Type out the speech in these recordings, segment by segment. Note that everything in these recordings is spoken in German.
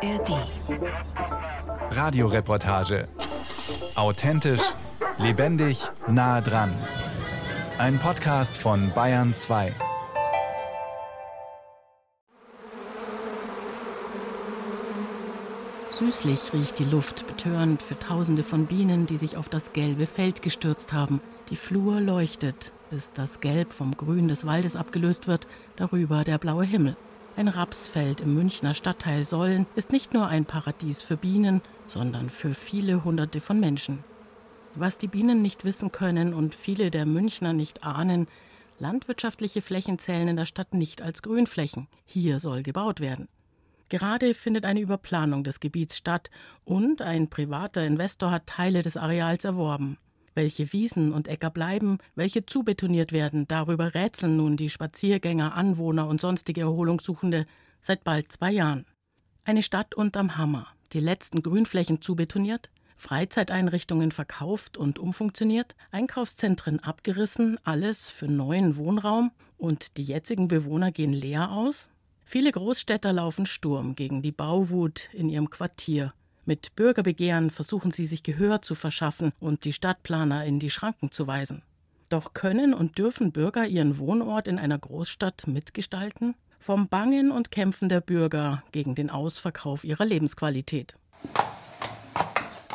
ARD. Radioreportage. Authentisch, lebendig, nah dran. Ein Podcast von Bayern 2. Süßlich riecht die Luft, betörend für Tausende von Bienen, die sich auf das gelbe Feld gestürzt haben. Die Flur leuchtet, bis das Gelb vom Grün des Waldes abgelöst wird, darüber der blaue Himmel. Ein Rapsfeld im Münchner Stadtteil Sollen ist nicht nur ein Paradies für Bienen, sondern für viele Hunderte von Menschen. Was die Bienen nicht wissen können und viele der Münchner nicht ahnen, landwirtschaftliche Flächen zählen in der Stadt nicht als Grünflächen. Hier soll gebaut werden. Gerade findet eine Überplanung des Gebiets statt und ein privater Investor hat Teile des Areals erworben. Welche Wiesen und Äcker bleiben, welche zubetoniert werden, darüber rätseln nun die Spaziergänger, Anwohner und sonstige Erholungssuchende seit bald zwei Jahren. Eine Stadt unterm Hammer, die letzten Grünflächen zubetoniert, Freizeiteinrichtungen verkauft und umfunktioniert, Einkaufszentren abgerissen, alles für neuen Wohnraum und die jetzigen Bewohner gehen leer aus? Viele Großstädter laufen Sturm gegen die Bauwut in ihrem Quartier mit Bürgerbegehren versuchen sie sich Gehör zu verschaffen und die Stadtplaner in die Schranken zu weisen. Doch können und dürfen Bürger ihren Wohnort in einer Großstadt mitgestalten? Vom Bangen und Kämpfen der Bürger gegen den Ausverkauf ihrer Lebensqualität.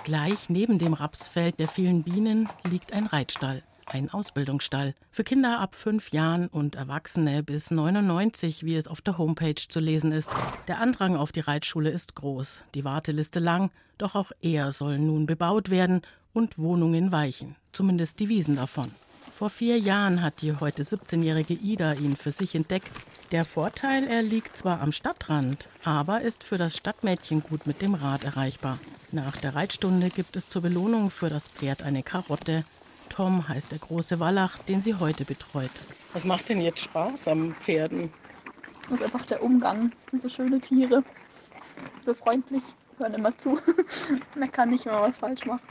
Gleich neben dem Rapsfeld der vielen Bienen liegt ein Reitstall ein Ausbildungsstall für Kinder ab fünf Jahren und Erwachsene bis 99, wie es auf der Homepage zu lesen ist. Der Andrang auf die Reitschule ist groß, die Warteliste lang, doch auch er soll nun bebaut werden und Wohnungen weichen, zumindest die Wiesen davon. Vor vier Jahren hat die heute 17-jährige Ida ihn für sich entdeckt. Der Vorteil, er liegt zwar am Stadtrand, aber ist für das Stadtmädchen gut mit dem Rad erreichbar. Nach der Reitstunde gibt es zur Belohnung für das Pferd eine Karotte, Tom heißt der große Wallach, den sie heute betreut. Was macht denn jetzt Spaß am Pferden? Das ist einfach der Umgang. sind so schöne Tiere. So freundlich, hören immer zu. Man kann nicht, wenn man was falsch macht.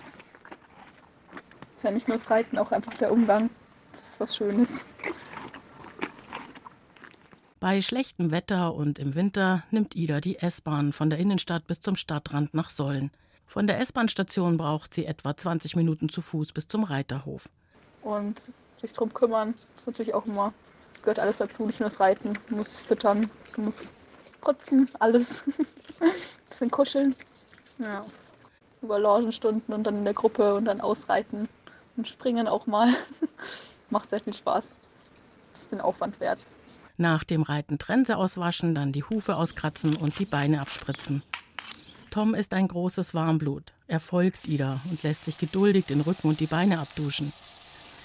Ist ja nicht nur das Reiten, auch einfach der Umgang. Das ist was Schönes. Bei schlechtem Wetter und im Winter nimmt Ida die S-Bahn von der Innenstadt bis zum Stadtrand nach Sollen. Von der S-Bahn-Station braucht sie etwa 20 Minuten zu Fuß bis zum Reiterhof. Und sich darum kümmern, ist natürlich auch immer, gehört alles dazu, nicht nur das Reiten. Du musst füttern, du musst putzen, alles. Bisschen kuscheln. Ja. Über Logenstunden und dann in der Gruppe und dann ausreiten und springen auch mal. Macht sehr viel Spaß. Ist den Aufwand wert. Nach dem Reiten Trense auswaschen, dann die Hufe auskratzen und die Beine abspritzen. Tom ist ein großes Warmblut. Er folgt Ida und lässt sich geduldig den Rücken und die Beine abduschen.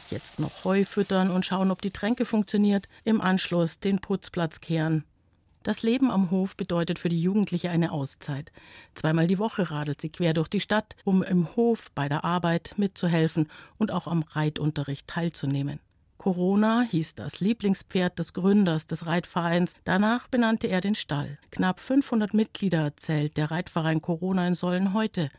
Jetzt noch Heu füttern und schauen, ob die Tränke funktioniert, im Anschluss den Putzplatz kehren. Das Leben am Hof bedeutet für die Jugendliche eine Auszeit. Zweimal die Woche radelt sie quer durch die Stadt, um im Hof bei der Arbeit mitzuhelfen und auch am Reitunterricht teilzunehmen. Corona hieß das Lieblingspferd des Gründers des Reitvereins. Danach benannte er den Stall. Knapp 500 Mitglieder zählt der Reitverein Corona in Sollen heute.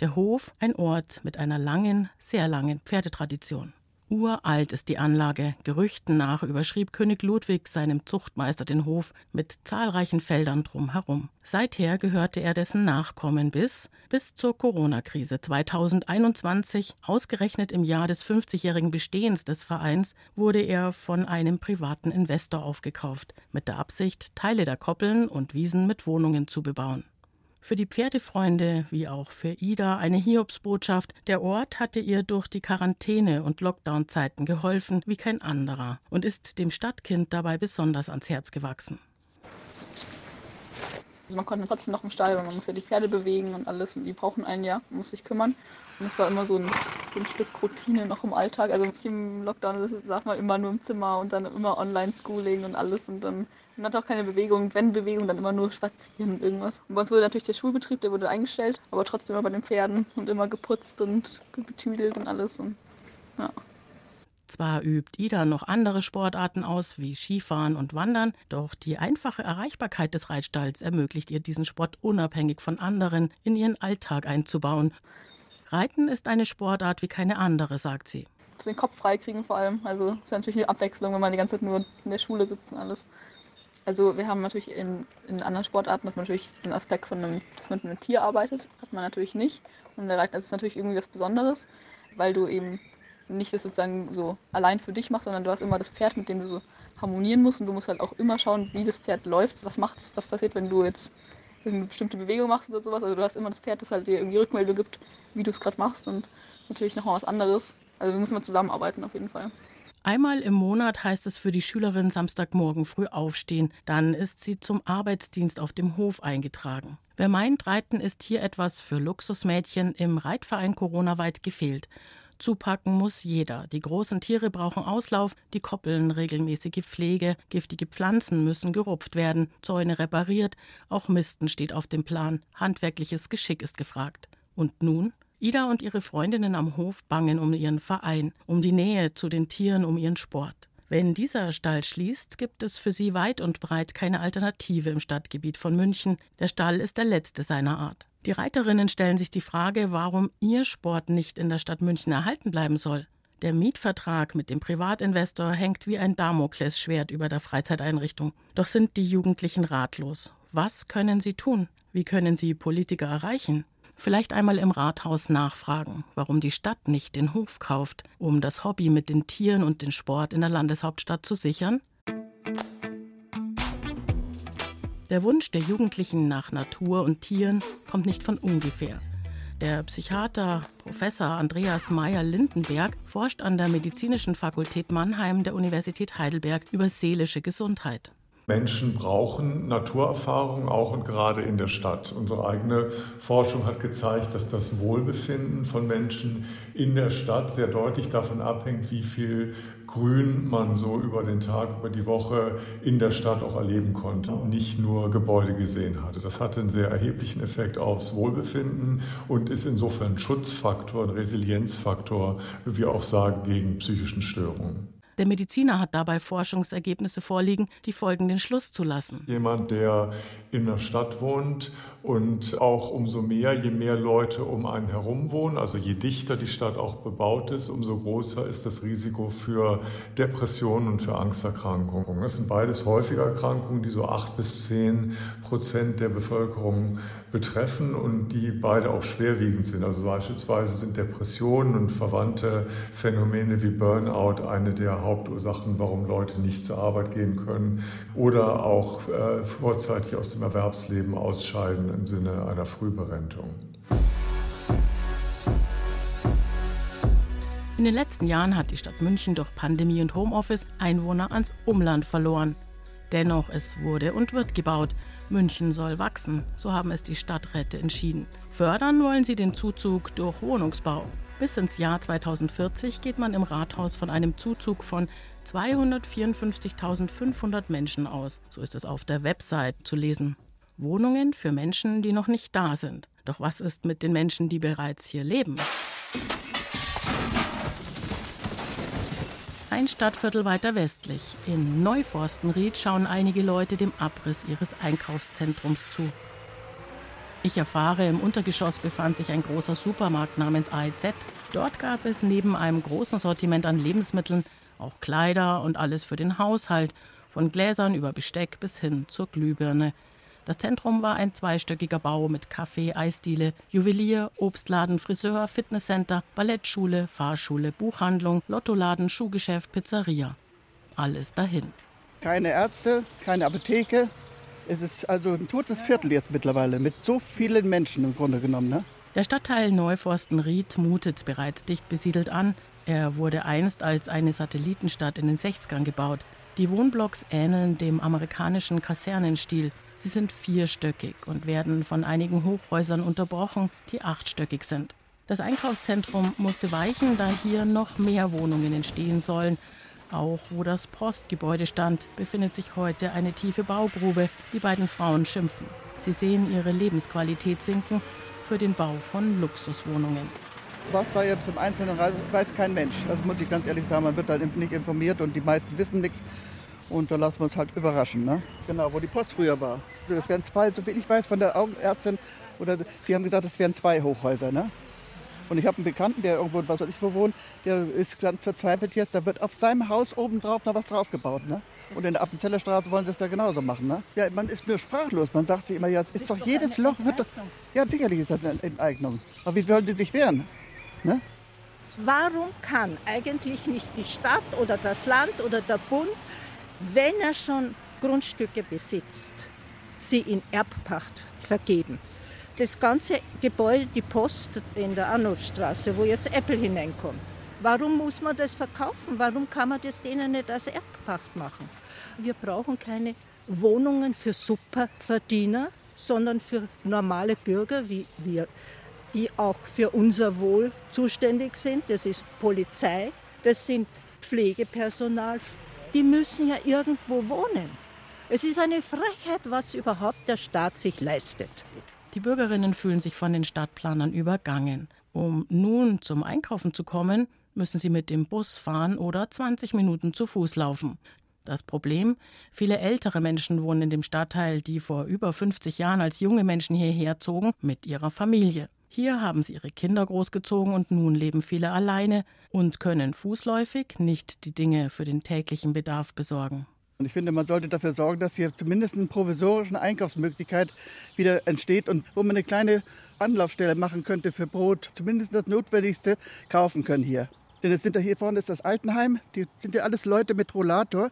Der Hof ein Ort mit einer langen, sehr langen Pferdetradition. Uralt ist die Anlage. Gerüchten nach überschrieb König Ludwig seinem Zuchtmeister den Hof mit zahlreichen Feldern drumherum. Seither gehörte er dessen Nachkommen bis, bis zur Corona-Krise 2021. Ausgerechnet im Jahr des 50-jährigen Bestehens des Vereins wurde er von einem privaten Investor aufgekauft, mit der Absicht, Teile der Koppeln und Wiesen mit Wohnungen zu bebauen. Für die Pferdefreunde wie auch für Ida eine Hiobsbotschaft. Der Ort hatte ihr durch die Quarantäne- und Lockdown-Zeiten geholfen wie kein anderer und ist dem Stadtkind dabei besonders ans Herz gewachsen. Also man konnte trotzdem noch im Stall, man muss ja die Pferde bewegen und alles und die brauchen einen ja, man muss sich kümmern. Und es war immer so ein, so ein Stück Routine noch im Alltag. Also im Lockdown saß man immer nur im Zimmer und dann immer Online-Schooling und alles und dann man hat auch keine Bewegung. Wenn Bewegung, dann immer nur spazieren und irgendwas. Und bei uns wurde natürlich der Schulbetrieb, der wurde eingestellt, aber trotzdem immer bei den Pferden und immer geputzt und getüdelt und alles. Und, ja. Zwar übt Ida noch andere Sportarten aus, wie Skifahren und Wandern, doch die einfache Erreichbarkeit des Reitstalls ermöglicht ihr diesen Sport unabhängig von anderen in ihren Alltag einzubauen. Reiten ist eine Sportart wie keine andere, sagt sie. Den Kopf freikriegen vor allem. Also es ist natürlich eine Abwechslung, wenn man die ganze Zeit nur in der Schule sitzt und alles. Also wir haben natürlich in, in anderen Sportarten dass man natürlich diesen Aspekt von einem, dass man mit einem Tier arbeitet, hat man natürlich nicht. Und der Reiten ist natürlich irgendwie was Besonderes, weil du eben nicht das sozusagen so allein für dich machst, sondern du hast immer das Pferd, mit dem du so harmonieren musst und du musst halt auch immer schauen, wie das Pferd läuft, was macht's, was passiert, wenn du jetzt irgendeine bestimmte Bewegung machst oder sowas. Also du hast immer das Pferd, das halt dir irgendwie Rückmeldung gibt, wie du es gerade machst und natürlich nochmal was anderes. Also wir müssen mal zusammenarbeiten auf jeden Fall. Einmal im Monat heißt es für die Schülerin Samstagmorgen früh aufstehen. Dann ist sie zum Arbeitsdienst auf dem Hof eingetragen. Wer meint, Reiten ist hier etwas für Luxusmädchen, im Reitverein Corona-weit gefehlt. Zupacken muss jeder. Die großen Tiere brauchen Auslauf, die Koppeln regelmäßige Pflege, giftige Pflanzen müssen gerupft werden, Zäune repariert, auch Misten steht auf dem Plan, handwerkliches Geschick ist gefragt. Und nun? Ida und ihre Freundinnen am Hof bangen um ihren Verein, um die Nähe zu den Tieren, um ihren Sport. Wenn dieser Stall schließt, gibt es für sie weit und breit keine Alternative im Stadtgebiet von München. Der Stall ist der letzte seiner Art. Die Reiterinnen stellen sich die Frage, warum ihr Sport nicht in der Stadt München erhalten bleiben soll. Der Mietvertrag mit dem Privatinvestor hängt wie ein Damoklesschwert über der Freizeiteinrichtung. Doch sind die Jugendlichen ratlos. Was können sie tun? Wie können sie Politiker erreichen? Vielleicht einmal im Rathaus nachfragen, warum die Stadt nicht den Hof kauft, um das Hobby mit den Tieren und den Sport in der Landeshauptstadt zu sichern? Der Wunsch der Jugendlichen nach Natur und Tieren kommt nicht von ungefähr. Der Psychiater Professor Andreas Meyer-Lindenberg forscht an der Medizinischen Fakultät Mannheim der Universität Heidelberg über seelische Gesundheit. Menschen brauchen Naturerfahrung auch und gerade in der Stadt. Unsere eigene Forschung hat gezeigt, dass das Wohlbefinden von Menschen in der Stadt sehr deutlich davon abhängt, wie viel Grün man so über den Tag, über die Woche in der Stadt auch erleben konnte und nicht nur Gebäude gesehen hatte. Das hatte einen sehr erheblichen Effekt aufs Wohlbefinden und ist insofern ein Schutzfaktor, ein Resilienzfaktor, wie wir auch sagen, gegen psychischen Störungen. Der Mediziner hat dabei Forschungsergebnisse vorliegen, die folgenden Schluss zulassen. Jemand, der in der Stadt wohnt und auch umso mehr, je mehr Leute um einen herum wohnen, also je dichter die Stadt auch bebaut ist, umso größer ist das Risiko für Depressionen und für Angsterkrankungen. Das sind beides häufige Erkrankungen, die so acht bis zehn Prozent der Bevölkerung betreffen und die beide auch schwerwiegend sind. Also beispielsweise sind Depressionen und verwandte Phänomene wie Burnout eine der Hauptursachen, warum Leute nicht zur Arbeit gehen können oder auch äh, vorzeitig aus dem Erwerbsleben ausscheiden im Sinne einer Frühberentung. In den letzten Jahren hat die Stadt München durch Pandemie und Homeoffice Einwohner ans Umland verloren. Dennoch, es wurde und wird gebaut. München soll wachsen, so haben es die Stadträte entschieden. Fördern wollen sie den Zuzug durch Wohnungsbau. Bis ins Jahr 2040 geht man im Rathaus von einem Zuzug von 254.500 Menschen aus. So ist es auf der Website zu lesen. Wohnungen für Menschen, die noch nicht da sind. Doch was ist mit den Menschen, die bereits hier leben? Ein Stadtviertel weiter westlich. In Neuforstenried schauen einige Leute dem Abriss ihres Einkaufszentrums zu. Ich erfahre, im Untergeschoss befand sich ein großer Supermarkt namens AEZ. Dort gab es neben einem großen Sortiment an Lebensmitteln auch Kleider und alles für den Haushalt, von Gläsern über Besteck bis hin zur Glühbirne. Das Zentrum war ein zweistöckiger Bau mit Café, Eisdiele, Juwelier, Obstladen, Friseur, Fitnesscenter, Ballettschule, Fahrschule, Buchhandlung, Lottoladen, Schuhgeschäft, Pizzeria. Alles dahin. Keine Ärzte, keine Apotheke. Es ist also ein totes Viertel jetzt mittlerweile mit so vielen Menschen im Grunde genommen. Ne? Der Stadtteil Neuforstenried mutet bereits dicht besiedelt an. Er wurde einst als eine Satellitenstadt in den 60ern gebaut. Die Wohnblocks ähneln dem amerikanischen Kasernenstil. Sie sind vierstöckig und werden von einigen Hochhäusern unterbrochen, die achtstöckig sind. Das Einkaufszentrum musste weichen, da hier noch mehr Wohnungen entstehen sollen. Auch wo das Postgebäude stand, befindet sich heute eine tiefe Baugrube. Die beiden Frauen schimpfen. Sie sehen ihre Lebensqualität sinken für den Bau von Luxuswohnungen. Was da jetzt im Einzelnen weiß kein Mensch. Das muss ich ganz ehrlich sagen. Man wird halt nicht informiert und die meisten wissen nichts. Und da lassen wir uns halt überraschen. Ne? Genau, wo die Post früher war. Das wären zwei, so wie ich weiß von der Augenärztin, oder die haben gesagt, es wären zwei Hochhäuser. Ne? Und ich habe einen Bekannten, der irgendwo, was weiß ich wo wohnt, der ist ganz verzweifelt jetzt, da wird auf seinem Haus obendrauf noch was draufgebaut. Ne? Und in der Appenzeller Straße wollen sie es da genauso machen. Ne? Ja, man ist nur sprachlos. Man sagt sich immer, ja, ist, ist doch jedes Loch wird doch, Ja, sicherlich ist das eine Enteignung. Aber wie wollen die sich wehren? Ne? Warum kann eigentlich nicht die Stadt oder das Land oder der Bund, wenn er schon Grundstücke besitzt, sie in Erbpacht vergeben? Das ganze Gebäude, die Post in der Arnulfstraße, wo jetzt Apple hineinkommt, warum muss man das verkaufen? Warum kann man das denen nicht als Erbpacht machen? Wir brauchen keine Wohnungen für Superverdiener, sondern für normale Bürger wie wir, die auch für unser Wohl zuständig sind. Das ist Polizei, das sind Pflegepersonal. Die müssen ja irgendwo wohnen. Es ist eine Frechheit, was überhaupt der Staat sich leistet. Die Bürgerinnen fühlen sich von den Stadtplanern übergangen. Um nun zum Einkaufen zu kommen, müssen sie mit dem Bus fahren oder 20 Minuten zu Fuß laufen. Das Problem? Viele ältere Menschen wohnen in dem Stadtteil, die vor über 50 Jahren als junge Menschen hierher zogen, mit ihrer Familie. Hier haben sie ihre Kinder großgezogen und nun leben viele alleine und können fußläufig nicht die Dinge für den täglichen Bedarf besorgen. Und ich finde, man sollte dafür sorgen, dass hier zumindest eine provisorische Einkaufsmöglichkeit wieder entsteht und wo man eine kleine Anlaufstelle machen könnte für Brot, zumindest das Notwendigste kaufen können hier. Denn es sind ja hier vorne ist das Altenheim, die sind ja alles Leute mit Rollator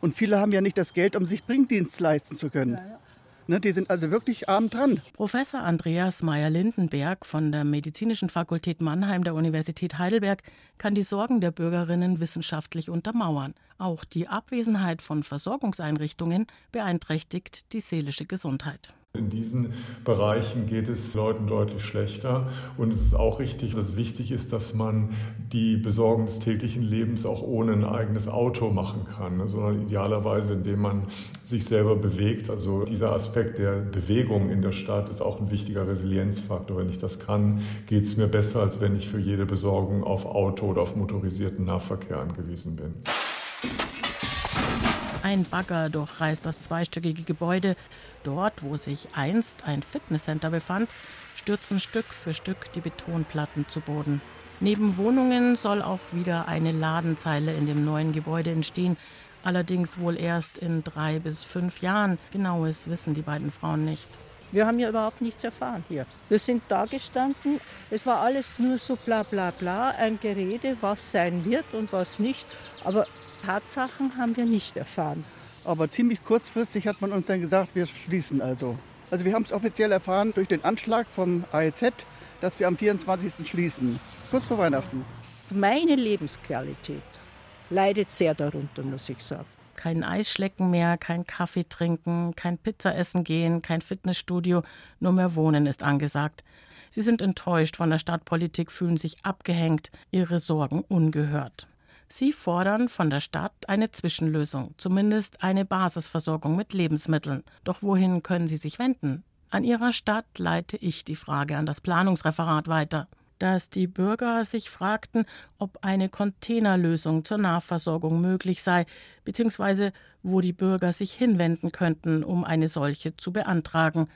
und viele haben ja nicht das Geld, um sich Bringdienst leisten zu können. Ja, ja. Ne, die sind also wirklich arm dran. Professor Andreas Meyer-Lindenberg von der Medizinischen Fakultät Mannheim der Universität Heidelberg kann die Sorgen der Bürgerinnen wissenschaftlich untermauern. Auch die Abwesenheit von Versorgungseinrichtungen beeinträchtigt die seelische Gesundheit. In diesen Bereichen geht es Leuten deutlich schlechter. Und es ist auch richtig, dass es wichtig ist, dass man die Besorgung des täglichen Lebens auch ohne ein eigenes Auto machen kann, ne, sondern idealerweise, indem man sich selber bewegt. Also dieser Aspekt der Bewegung in der Stadt ist auch ein wichtiger Resilienzfaktor. Wenn ich das kann, geht es mir besser, als wenn ich für jede Besorgung auf Auto oder auf motorisierten Nahverkehr angewiesen bin. Ein Bagger durchreißt das zweistöckige Gebäude. Dort, wo sich einst ein Fitnesscenter befand, stürzen Stück für Stück die Betonplatten zu Boden. Neben Wohnungen soll auch wieder eine Ladenzeile in dem neuen Gebäude entstehen. Allerdings wohl erst in drei bis fünf Jahren. Genaues wissen die beiden Frauen nicht. Wir haben ja überhaupt nichts erfahren hier. Wir sind da gestanden. Es war alles nur so bla bla bla, ein Gerede, was sein wird und was nicht. Aber Tatsachen haben wir nicht erfahren. Aber ziemlich kurzfristig hat man uns dann gesagt, wir schließen also. Also wir haben es offiziell erfahren durch den Anschlag vom AEZ, dass wir am 24. schließen, kurz vor Weihnachten. Meine Lebensqualität leidet sehr darunter, muss ich sagen. Kein Eisschlecken mehr, kein Kaffee trinken, kein Pizza essen gehen, kein Fitnessstudio, nur mehr Wohnen ist angesagt. Sie sind enttäuscht von der Stadtpolitik, fühlen sich abgehängt, ihre Sorgen ungehört. Sie fordern von der Stadt eine Zwischenlösung, zumindest eine Basisversorgung mit Lebensmitteln. Doch wohin können Sie sich wenden? An Ihrer Stadt leite ich die Frage an das Planungsreferat weiter dass die Bürger sich fragten, ob eine Containerlösung zur Nahversorgung möglich sei, beziehungsweise wo die Bürger sich hinwenden könnten, um eine solche zu beantragen.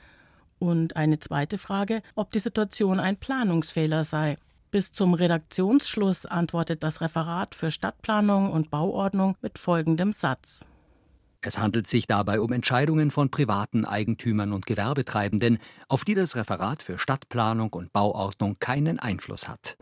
Und eine zweite Frage, ob die Situation ein Planungsfehler sei. Bis zum Redaktionsschluss antwortet das Referat für Stadtplanung und Bauordnung mit folgendem Satz. Es handelt sich dabei um Entscheidungen von privaten Eigentümern und Gewerbetreibenden, auf die das Referat für Stadtplanung und Bauordnung keinen Einfluss hat.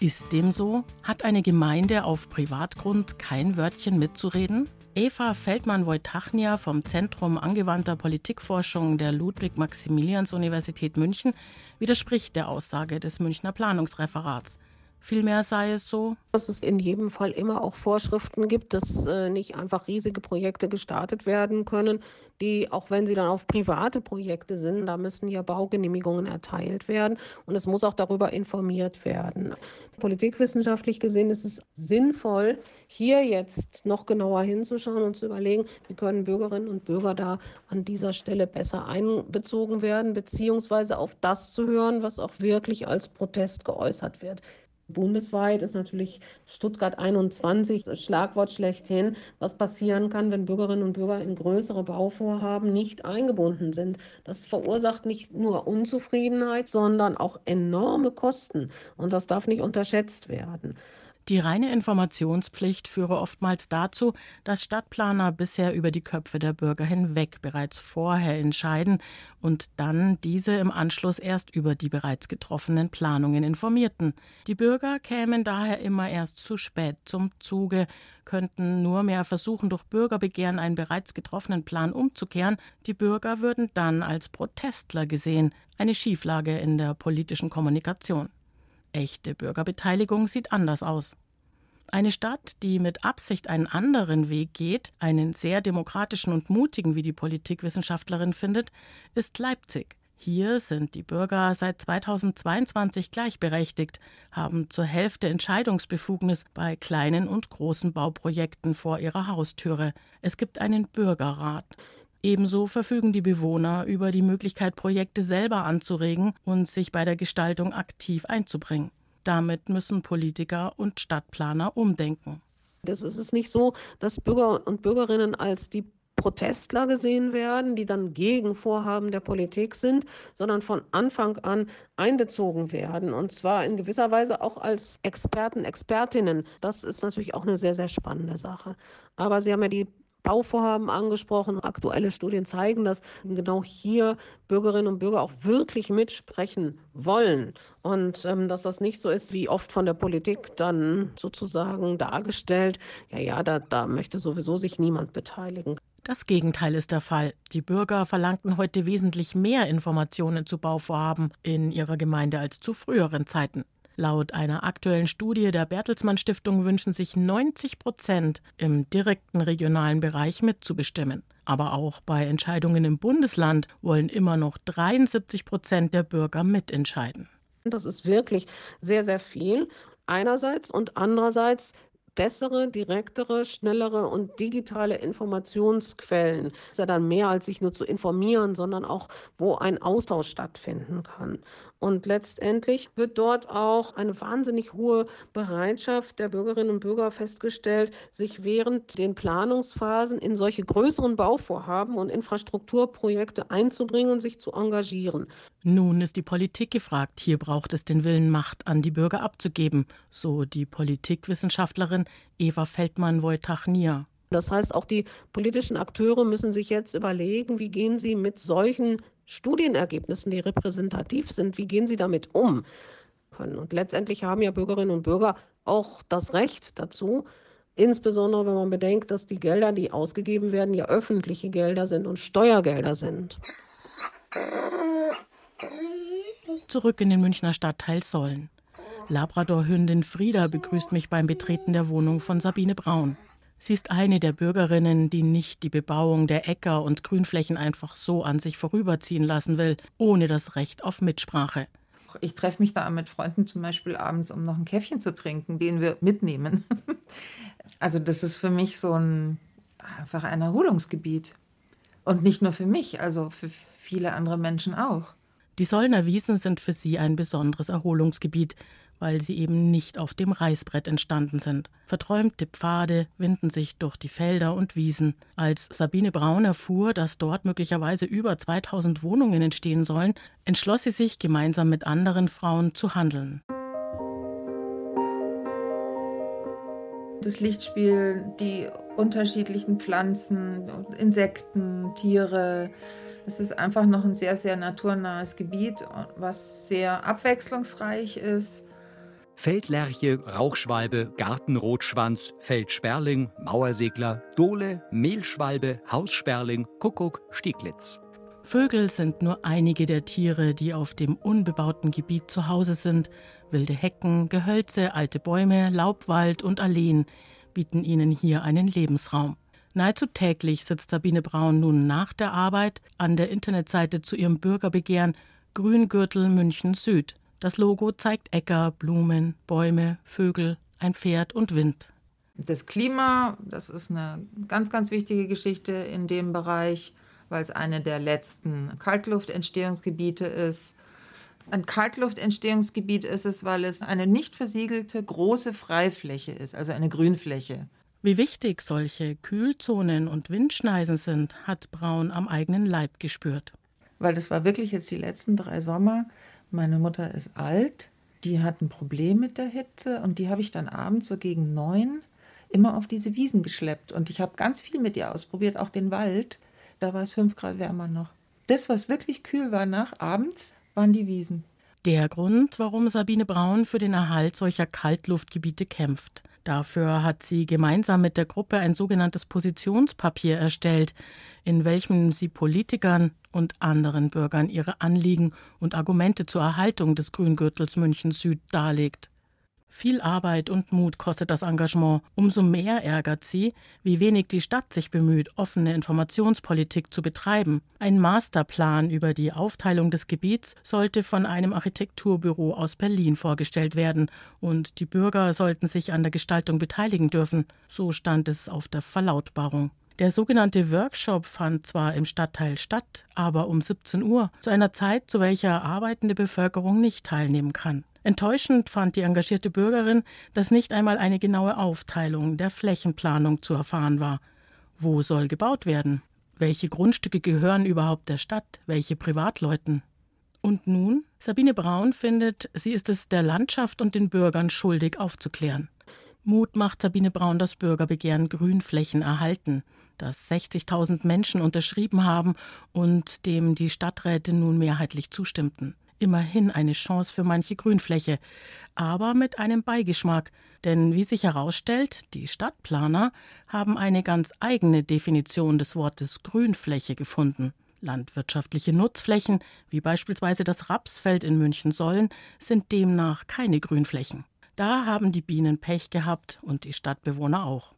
Ist dem so? Hat eine Gemeinde auf Privatgrund kein Wörtchen mitzureden? Eva Feldmann-Wojtachnia vom Zentrum angewandter Politikforschung der Ludwig-Maximilians-Universität München widerspricht der Aussage des Münchner Planungsreferats. Vielmehr sei es so, dass es in jedem Fall immer auch Vorschriften gibt, dass äh, nicht einfach riesige Projekte gestartet werden können, die, auch wenn sie dann auf private Projekte sind, da müssen ja Baugenehmigungen erteilt werden und es muss auch darüber informiert werden. Politikwissenschaftlich gesehen ist es sinnvoll, hier jetzt noch genauer hinzuschauen und zu überlegen, wie können Bürgerinnen und Bürger da an dieser Stelle besser einbezogen werden, beziehungsweise auf das zu hören, was auch wirklich als Protest geäußert wird. Bundesweit ist natürlich Stuttgart 21 das Schlagwort schlechthin, was passieren kann, wenn Bürgerinnen und Bürger in größere Bauvorhaben nicht eingebunden sind. Das verursacht nicht nur Unzufriedenheit, sondern auch enorme Kosten. Und das darf nicht unterschätzt werden. Die reine Informationspflicht führe oftmals dazu, dass Stadtplaner bisher über die Köpfe der Bürger hinweg bereits vorher entscheiden und dann diese im Anschluss erst über die bereits getroffenen Planungen informierten. Die Bürger kämen daher immer erst zu spät zum Zuge, könnten nur mehr versuchen, durch Bürgerbegehren einen bereits getroffenen Plan umzukehren. Die Bürger würden dann als Protestler gesehen, eine Schieflage in der politischen Kommunikation. Echte Bürgerbeteiligung sieht anders aus. Eine Stadt, die mit Absicht einen anderen Weg geht, einen sehr demokratischen und mutigen, wie die Politikwissenschaftlerin findet, ist Leipzig. Hier sind die Bürger seit 2022 gleichberechtigt, haben zur Hälfte Entscheidungsbefugnis bei kleinen und großen Bauprojekten vor ihrer Haustüre. Es gibt einen Bürgerrat. Ebenso verfügen die Bewohner über die Möglichkeit, Projekte selber anzuregen und sich bei der Gestaltung aktiv einzubringen. Damit müssen Politiker und Stadtplaner umdenken. Das ist es nicht so, dass Bürger und Bürgerinnen als die Protestler gesehen werden, die dann gegen Vorhaben der Politik sind, sondern von Anfang an einbezogen werden. Und zwar in gewisser Weise auch als Experten, Expertinnen. Das ist natürlich auch eine sehr, sehr spannende Sache. Aber Sie haben ja die Bauvorhaben angesprochen. Aktuelle Studien zeigen, dass genau hier Bürgerinnen und Bürger auch wirklich mitsprechen wollen und ähm, dass das nicht so ist, wie oft von der Politik dann sozusagen dargestellt, ja, ja, da, da möchte sowieso sich niemand beteiligen. Das Gegenteil ist der Fall. Die Bürger verlangten heute wesentlich mehr Informationen zu Bauvorhaben in ihrer Gemeinde als zu früheren Zeiten. Laut einer aktuellen Studie der Bertelsmann Stiftung wünschen sich 90 Prozent im direkten regionalen Bereich mitzubestimmen. Aber auch bei Entscheidungen im Bundesland wollen immer noch 73 Prozent der Bürger mitentscheiden. Das ist wirklich sehr, sehr viel. Einerseits und andererseits bessere, direktere, schnellere und digitale Informationsquellen. Das ist ja dann mehr als sich nur zu informieren, sondern auch, wo ein Austausch stattfinden kann. Und letztendlich wird dort auch eine wahnsinnig hohe Bereitschaft der Bürgerinnen und Bürger festgestellt, sich während den Planungsphasen in solche größeren Bauvorhaben und Infrastrukturprojekte einzubringen und sich zu engagieren. Nun ist die Politik gefragt. Hier braucht es den Willen, Macht an die Bürger abzugeben, so die Politikwissenschaftlerin Eva Feldmann-Wojtach-Nier. Das heißt, auch die politischen Akteure müssen sich jetzt überlegen, wie gehen sie mit solchen Studienergebnissen, die repräsentativ sind, wie gehen sie damit um können. Und letztendlich haben ja Bürgerinnen und Bürger auch das Recht dazu, insbesondere wenn man bedenkt, dass die Gelder, die ausgegeben werden, ja öffentliche Gelder sind und Steuergelder sind. Zurück in den Münchner Stadtteil Sollen. Labradorhündin Frieda begrüßt mich beim Betreten der Wohnung von Sabine Braun. Sie ist eine der Bürgerinnen, die nicht die Bebauung der Äcker und Grünflächen einfach so an sich vorüberziehen lassen will, ohne das Recht auf Mitsprache. Ich treffe mich da mit Freunden zum Beispiel abends, um noch ein Käffchen zu trinken, den wir mitnehmen. Also das ist für mich so ein einfach ein Erholungsgebiet. Und nicht nur für mich, also für viele andere Menschen auch. Die Sollner Wiesen sind für sie ein besonderes Erholungsgebiet, weil sie eben nicht auf dem Reißbrett entstanden sind. Verträumte Pfade winden sich durch die Felder und Wiesen. Als Sabine Braun erfuhr, dass dort möglicherweise über 2000 Wohnungen entstehen sollen, entschloss sie sich, gemeinsam mit anderen Frauen zu handeln. Das Lichtspiel, die unterschiedlichen Pflanzen, Insekten, Tiere, es ist einfach noch ein sehr, sehr naturnahes Gebiet, was sehr abwechslungsreich ist. Feldlerche, Rauchschwalbe, Gartenrotschwanz, Feldsperling, Mauersegler, Dole, Mehlschwalbe, Haussperling, Kuckuck, Stieglitz. Vögel sind nur einige der Tiere, die auf dem unbebauten Gebiet zu Hause sind. Wilde Hecken, Gehölze, alte Bäume, Laubwald und Alleen bieten ihnen hier einen Lebensraum. Nahezu täglich sitzt Sabine Braun nun nach der Arbeit an der Internetseite zu ihrem Bürgerbegehren Grüngürtel München Süd. Das Logo zeigt Äcker, Blumen, Bäume, Vögel, ein Pferd und Wind. Das Klima, das ist eine ganz, ganz wichtige Geschichte in dem Bereich, weil es eine der letzten Kaltluftentstehungsgebiete ist. Ein Kaltluftentstehungsgebiet ist es, weil es eine nicht versiegelte große Freifläche ist, also eine Grünfläche. Wie wichtig solche Kühlzonen und Windschneisen sind, hat Braun am eigenen Leib gespürt. Weil das war wirklich jetzt die letzten drei Sommer. Meine Mutter ist alt, die hat ein Problem mit der Hitze und die habe ich dann abends so gegen neun immer auf diese Wiesen geschleppt. Und ich habe ganz viel mit ihr ausprobiert, auch den Wald. Da war es fünf Grad wärmer noch. Das, was wirklich kühl war nach abends, waren die Wiesen. Der Grund, warum Sabine Braun für den Erhalt solcher Kaltluftgebiete kämpft. Dafür hat sie gemeinsam mit der Gruppe ein sogenanntes Positionspapier erstellt, in welchem sie Politikern und anderen Bürgern ihre Anliegen und Argumente zur Erhaltung des Grüngürtels München Süd darlegt. Viel Arbeit und Mut kostet das Engagement. Umso mehr ärgert sie, wie wenig die Stadt sich bemüht, offene Informationspolitik zu betreiben. Ein Masterplan über die Aufteilung des Gebiets sollte von einem Architekturbüro aus Berlin vorgestellt werden, und die Bürger sollten sich an der Gestaltung beteiligen dürfen. So stand es auf der Verlautbarung. Der sogenannte Workshop fand zwar im Stadtteil statt, aber um 17 Uhr, zu einer Zeit, zu welcher arbeitende Bevölkerung nicht teilnehmen kann. Enttäuschend fand die engagierte Bürgerin, dass nicht einmal eine genaue Aufteilung der Flächenplanung zu erfahren war. Wo soll gebaut werden? Welche Grundstücke gehören überhaupt der Stadt? Welche Privatleuten? Und nun? Sabine Braun findet, sie ist es der Landschaft und den Bürgern schuldig aufzuklären. Mut macht Sabine Braun das Bürgerbegehren Grünflächen erhalten, das 60.000 Menschen unterschrieben haben und dem die Stadträte nun mehrheitlich zustimmten immerhin eine Chance für manche Grünfläche, aber mit einem Beigeschmack, denn wie sich herausstellt, die Stadtplaner haben eine ganz eigene Definition des Wortes Grünfläche gefunden. Landwirtschaftliche Nutzflächen, wie beispielsweise das Rapsfeld in München-Sollen, sind demnach keine Grünflächen. Da haben die Bienen Pech gehabt und die Stadtbewohner auch.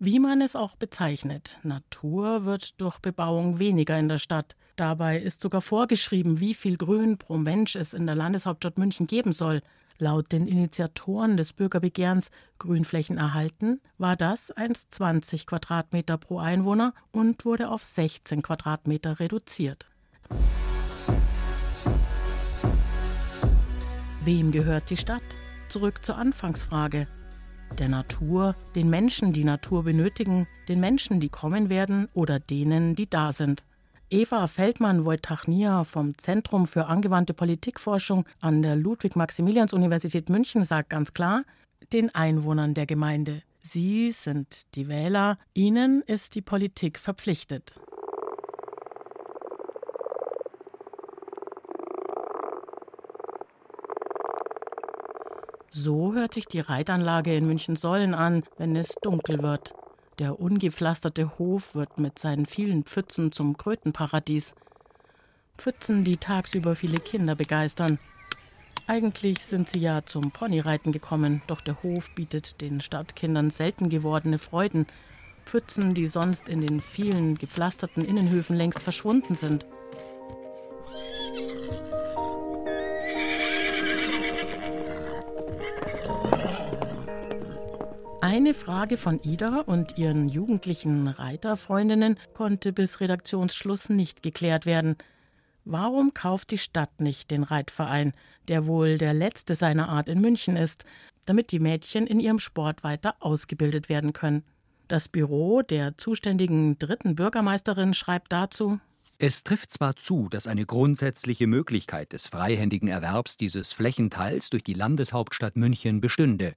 Wie man es auch bezeichnet, Natur wird durch Bebauung weniger in der Stadt. Dabei ist sogar vorgeschrieben, wie viel Grün pro Mensch es in der Landeshauptstadt München geben soll. Laut den Initiatoren des Bürgerbegehrens Grünflächen erhalten war das 1,20 Quadratmeter pro Einwohner und wurde auf 16 Quadratmeter reduziert. Wem gehört die Stadt? Zurück zur Anfangsfrage der Natur, den Menschen, die Natur benötigen, den Menschen, die kommen werden oder denen, die da sind. Eva Feldmann-Wojtachnia vom Zentrum für angewandte Politikforschung an der Ludwig-Maximilians-Universität München sagt ganz klar, den Einwohnern der Gemeinde. Sie sind die Wähler, ihnen ist die Politik verpflichtet. So hört sich die Reitanlage in München-Sollen an, wenn es dunkel wird. Der ungepflasterte Hof wird mit seinen vielen Pfützen zum Krötenparadies. Pfützen, die tagsüber viele Kinder begeistern. Eigentlich sind sie ja zum Ponyreiten gekommen, doch der Hof bietet den Stadtkindern selten gewordene Freuden. Pfützen, die sonst in den vielen gepflasterten Innenhöfen längst verschwunden sind. Eine Frage von Ida und ihren jugendlichen Reiterfreundinnen konnte bis Redaktionsschluss nicht geklärt werden. Warum kauft die Stadt nicht den Reitverein, der wohl der letzte seiner Art in München ist, damit die Mädchen in ihrem Sport weiter ausgebildet werden können? Das Büro der zuständigen dritten Bürgermeisterin schreibt dazu es trifft zwar zu, dass eine grundsätzliche Möglichkeit des freihändigen Erwerbs dieses Flächenteils durch die Landeshauptstadt München bestünde.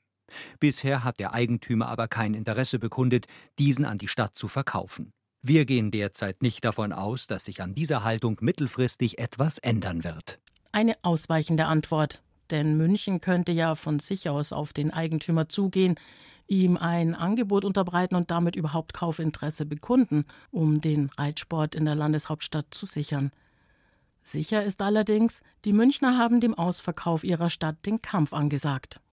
Bisher hat der Eigentümer aber kein Interesse bekundet, diesen an die Stadt zu verkaufen. Wir gehen derzeit nicht davon aus, dass sich an dieser Haltung mittelfristig etwas ändern wird. Eine ausweichende Antwort, denn München könnte ja von sich aus auf den Eigentümer zugehen, ihm ein Angebot unterbreiten und damit überhaupt Kaufinteresse bekunden, um den Reitsport in der Landeshauptstadt zu sichern. Sicher ist allerdings, die Münchner haben dem Ausverkauf ihrer Stadt den Kampf angesagt.